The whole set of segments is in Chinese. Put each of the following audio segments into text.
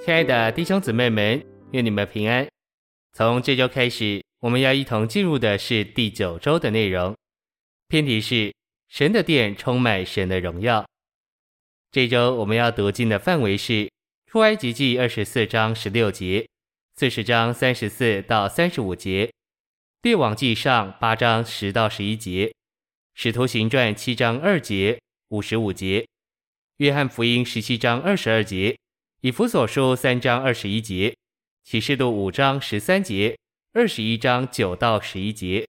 亲爱的弟兄姊妹们，愿你们平安。从这周开始，我们要一同进入的是第九周的内容。篇题是“神的殿充满神的荣耀”。这周我们要读经的范围是出埃及记二十四章十六节、四十章三十四到三十五节、列王记上八章十到十一节、使徒行传七章二节、五十五节、约翰福音十七章二十二节、以弗所书三章二十一节、启示录五章十三节、二十一章九到十一节。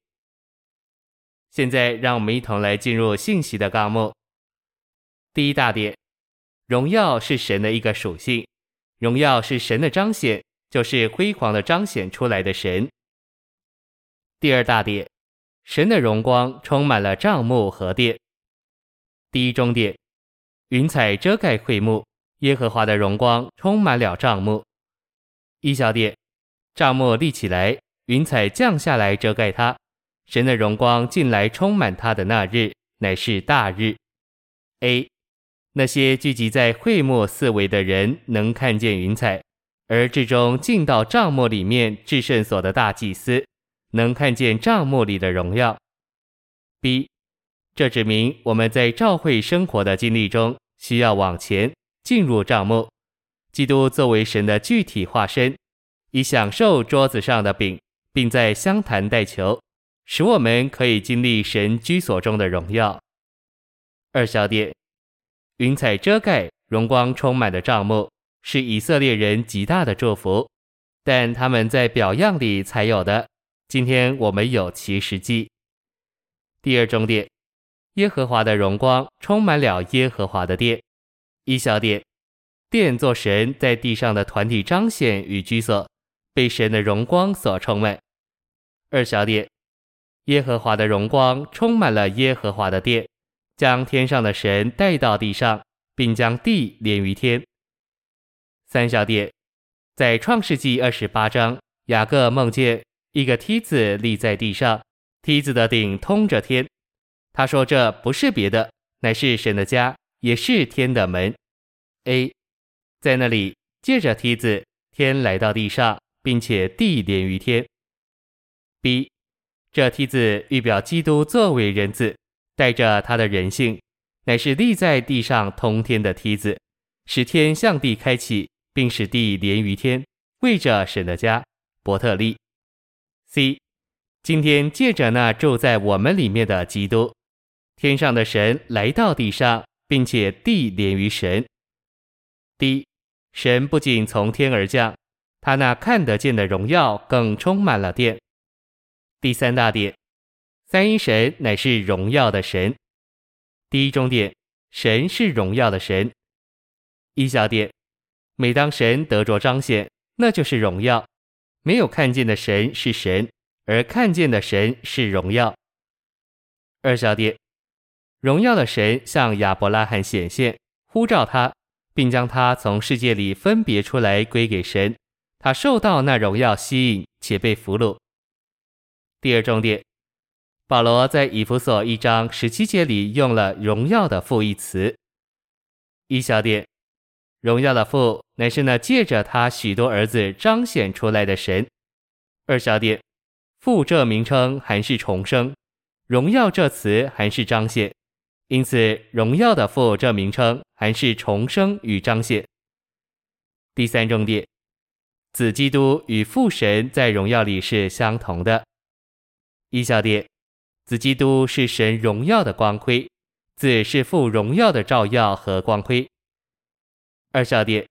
现在让我们一同来进入信息的纲目。第一大点。荣耀是神的一个属性，荣耀是神的彰显，就是辉煌的彰显出来的神。第二大点，神的荣光充满了帐幕和殿。第一中点，云彩遮盖会幕，耶和华的荣光充满了帐幕。一小点，帐幕立起来，云彩降下来遮盖它，神的荣光进来充满它的那日，乃是大日。A。那些聚集在会幕四围的人能看见云彩，而至终进到帐幕里面至圣所的大祭司能看见帐幕里的荣耀。B，这指明我们在召会生活的经历中需要往前进入帐幕，基督作为神的具体化身，以享受桌子上的饼，并在香坛代求，使我们可以经历神居所中的荣耀。二小点。云彩遮盖，荣光充满的帐幕，是以色列人极大的祝福，但他们在表样里才有的。今天我们有其实际。第二重点，耶和华的荣光充满了耶和华的殿。一小点，殿作神在地上的团体彰显与居所，被神的荣光所充满。二小点，耶和华的荣光充满了耶和华的殿。将天上的神带到地上，并将地连于天。三小点，在创世纪二十八章，雅各梦见一个梯子立在地上，梯子的顶通着天。他说：“这不是别的，乃是神的家，也是天的门。”A，在那里借着梯子，天来到地上，并且地连于天。B，这梯子预表基督作为人子。带着他的人性，乃是立在地上通天的梯子，使天向地开启，并使地连于天，为着神的家。伯特利。C，今天借着那住在我们里面的基督，天上的神来到地上，并且地连于神。第一神不仅从天而降，他那看得见的荣耀更充满了殿。第三大点。三一神乃是荣耀的神。第一中点，神是荣耀的神。一小点，每当神得着彰显，那就是荣耀。没有看见的神是神，而看见的神是荣耀。二小点，荣耀的神向亚伯拉罕显现，呼召他，并将他从世界里分别出来归给神。他受到那荣耀吸引，且被俘虏。第二重点。保罗在以弗所一章十七节里用了“荣耀的复义词。一小点，荣耀的父乃是那借着他许多儿子彰显出来的神。二小点，父这名称还是重生，荣耀这词还是彰显，因此荣耀的父这名称还是重生与彰显。第三重点，子基督与父神在荣耀里是相同的。一小点。子基督是神荣耀的光辉，子是父荣耀的照耀和光辉。二小点，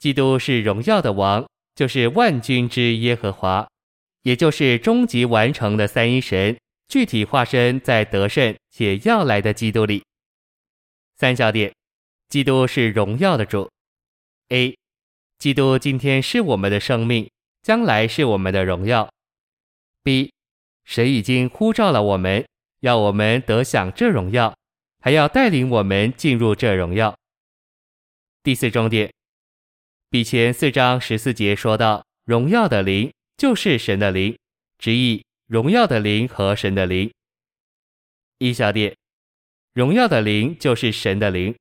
基督是荣耀的王，就是万军之耶和华，也就是终极完成的三一神，具体化身在得胜且要来的基督里。三小点，基督是荣耀的主。A，基督今天是我们的生命，将来是我们的荣耀。B。神已经呼召了我们，要我们得享这荣耀，还要带领我们进入这荣耀。第四重点，比前四章十四节说到，荣耀的灵就是神的灵，直译荣耀的灵和神的灵。一小点，荣耀的灵就是神的灵。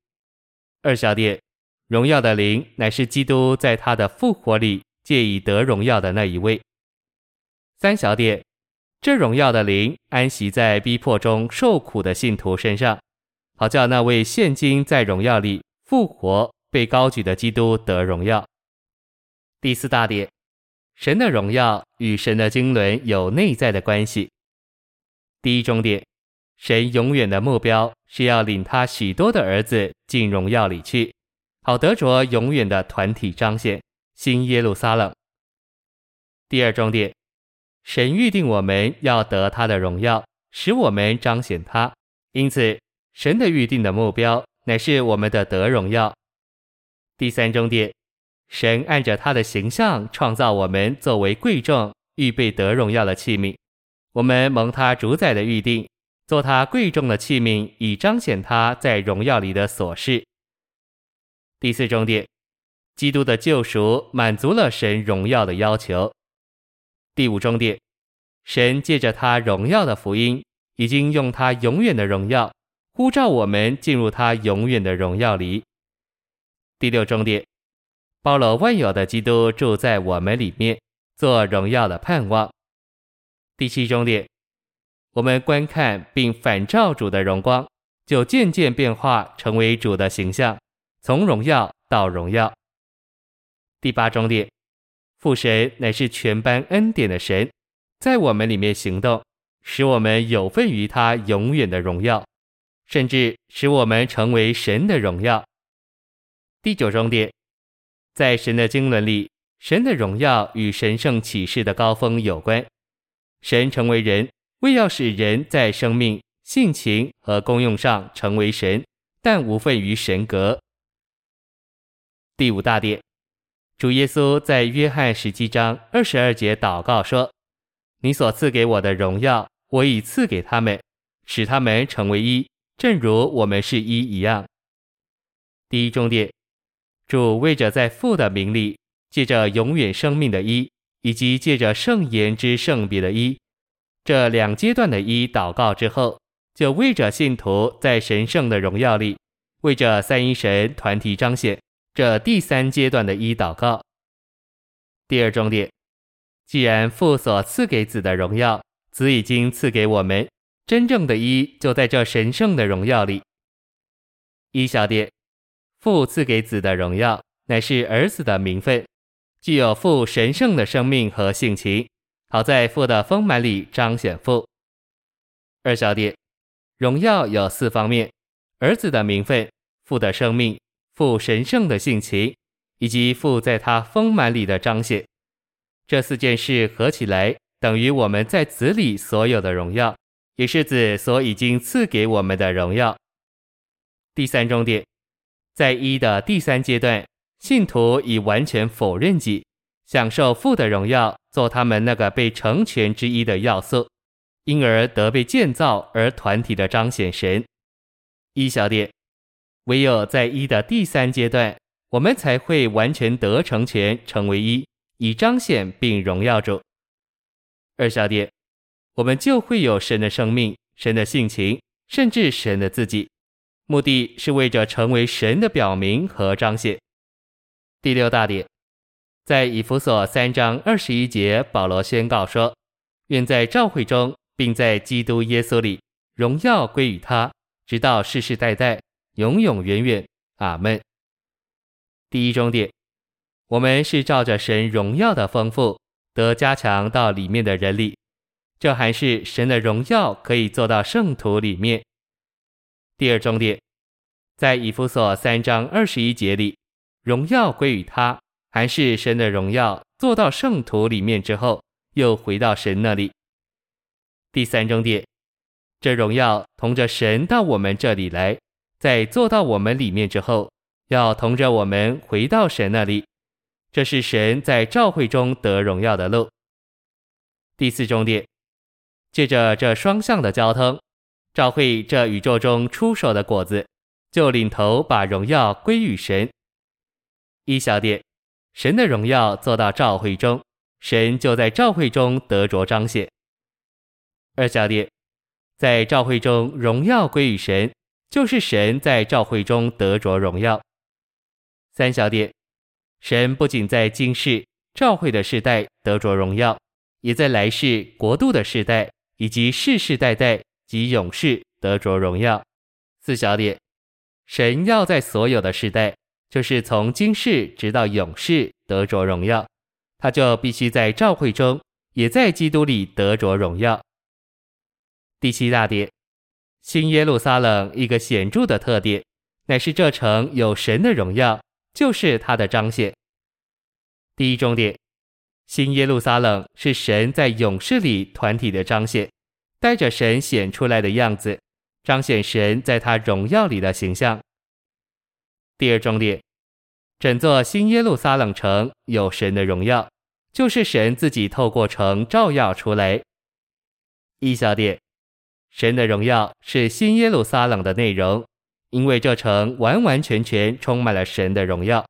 二小点，荣耀的灵乃是基督在他的复活里借以得荣耀的那一位。三小点，这荣耀的灵安息在逼迫中受苦的信徒身上，好叫那位现今在荣耀里复活被高举的基督得荣耀。第四大点，神的荣耀与神的经纶有内在的关系。第一重点，神永远的目标是要领他许多的儿子进荣耀里去。好得着永远的团体彰显，新耶路撒冷。第二重点，神预定我们要得他的荣耀，使我们彰显他。因此，神的预定的目标乃是我们的得荣耀。第三重点，神按着他的形象创造我们，作为贵重、预备得荣耀的器皿。我们蒙他主宰的预定，做他贵重的器皿，以彰显他在荣耀里的所示。第四重点，基督的救赎满足了神荣耀的要求。第五重点，神借着他荣耀的福音，已经用他永远的荣耀呼召我们进入他永远的荣耀里。第六重点，包罗万有的基督住在我们里面，做荣耀的盼望。第七重点，我们观看并反照主的荣光，就渐渐变化成为主的形象。从荣耀到荣耀。第八重点，父神乃是全般恩典的神，在我们里面行动，使我们有份于他永远的荣耀，甚至使我们成为神的荣耀。第九重点，在神的经纶里，神的荣耀与神圣启示的高峰有关。神成为人，为要使人在生命、性情和功用上成为神，但无份于神格。第五大点，主耶稣在约翰十七章二十二节祷告说：“你所赐给我的荣耀，我已赐给他们，使他们成为一，正如我们是一一样。”第一重点，主为着在父的名里，借着永远生命的一，以及借着圣言之圣别的一，这两阶段的一祷告之后，就为着信徒在神圣的荣耀里，为着三一神团体彰显。这第三阶段的一祷告，第二重点，既然父所赐给子的荣耀，子已经赐给我们，真正的一就在这神圣的荣耀里。一小点，父赐给子的荣耀，乃是儿子的名分，具有父神圣的生命和性情，好在父的丰满里彰显父。二小点，荣耀有四方面：儿子的名分，父的生命。父神圣的性情，以及父在他丰满里的彰显，这四件事合起来，等于我们在子里所有的荣耀，也是子所已经赐给我们的荣耀。第三重点，在一的第三阶段，信徒已完全否认己，享受父的荣耀，做他们那个被成全之一的要素，因而得被建造而团体的彰显神。一小点。唯有在一的第三阶段，我们才会完全得成全，成为一，以彰显并荣耀主。二小点，我们就会有神的生命、神的性情，甚至神的自己，目的是为着成为神的表明和彰显。第六大点，在以弗所三章二十一节，保罗宣告说：“愿在召会中，并在基督耶稣里，荣耀归于他，直到世世代代。”永永远远，阿门。第一终点，我们是照着神荣耀的丰富，得加强到里面的人里，这还是神的荣耀可以做到圣徒里面。第二重点，在以弗所三章二十一节里，荣耀归于他，还是神的荣耀做到圣徒里面之后，又回到神那里。第三重点，这荣耀同着神到我们这里来。在做到我们里面之后，要同着我们回到神那里，这是神在召会中得荣耀的路。第四重点，借着这双向的交通，召会这宇宙中出手的果子，就领头把荣耀归于神。一小点，神的荣耀做到召会中，神就在召会中得着彰显。二小点，在召会中荣耀归于神。就是神在召会中得着荣耀。三小点，神不仅在今世召会的世代得着荣耀，也在来世国度的世代以及世世代代及永世得着荣耀。四小点，神要在所有的世代，就是从今世直到永世得着荣耀，他就必须在召会中，也在基督里得着荣耀。第七大点，新耶路撒冷一个显著的特点，乃是这城有神的荣耀，就是它的彰显。第一重点，新耶路撒冷是神在永世里团体的彰显，带着神显出来的样子，彰显神在他荣耀里的形象。第二重点，整座新耶路撒冷城有神的荣耀，就是神自己透过城照耀出来。一小点。神的荣耀是新耶路撒冷的内容，因为这城完完全全充满了神的荣耀。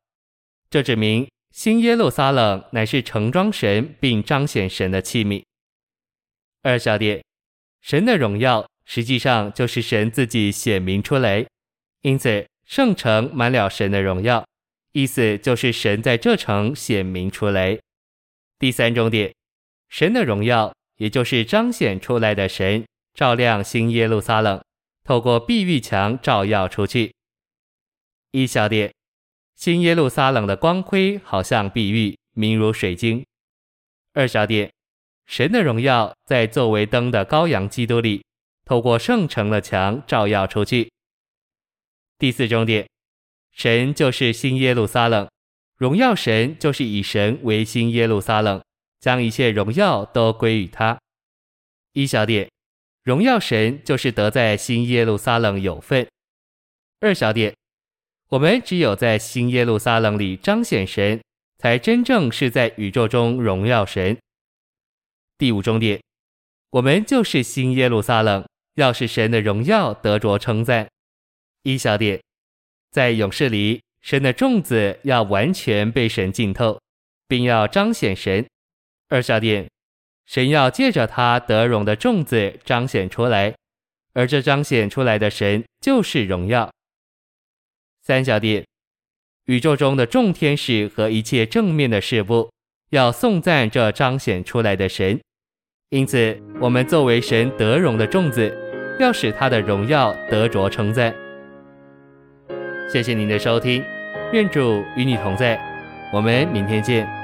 这指明新耶路撒冷乃是盛装神并彰显神的器皿。二小点，神的荣耀实际上就是神自己显明出来，因此圣城满了神的荣耀，意思就是神在这城显明出来。第三重点，神的荣耀也就是彰显出来的神。照亮新耶路撒冷，透过碧玉墙照耀出去。一小点，新耶路撒冷的光辉好像碧玉，明如水晶。二小点，神的荣耀在作为灯的羔羊基督里，透过圣城的墙照耀出去。第四重点，神就是新耶路撒冷，荣耀神就是以神为新耶路撒冷，将一切荣耀都归于他。一小点。荣耀神就是得在新耶路撒冷有份。二小点，我们只有在新耶路撒冷里彰显神，才真正是在宇宙中荣耀神。第五重点，我们就是新耶路撒冷，要使神的荣耀得着称赞。一小点，在勇士里，神的众子要完全被神浸透，并要彰显神。二小点。神要借着他得荣的众子彰显出来，而这彰显出来的神就是荣耀。三小点，宇宙中的众天使和一切正面的事物要颂赞这彰显出来的神，因此我们作为神得荣的众子，要使他的荣耀得着称赞。谢谢您的收听，愿主与你同在，我们明天见。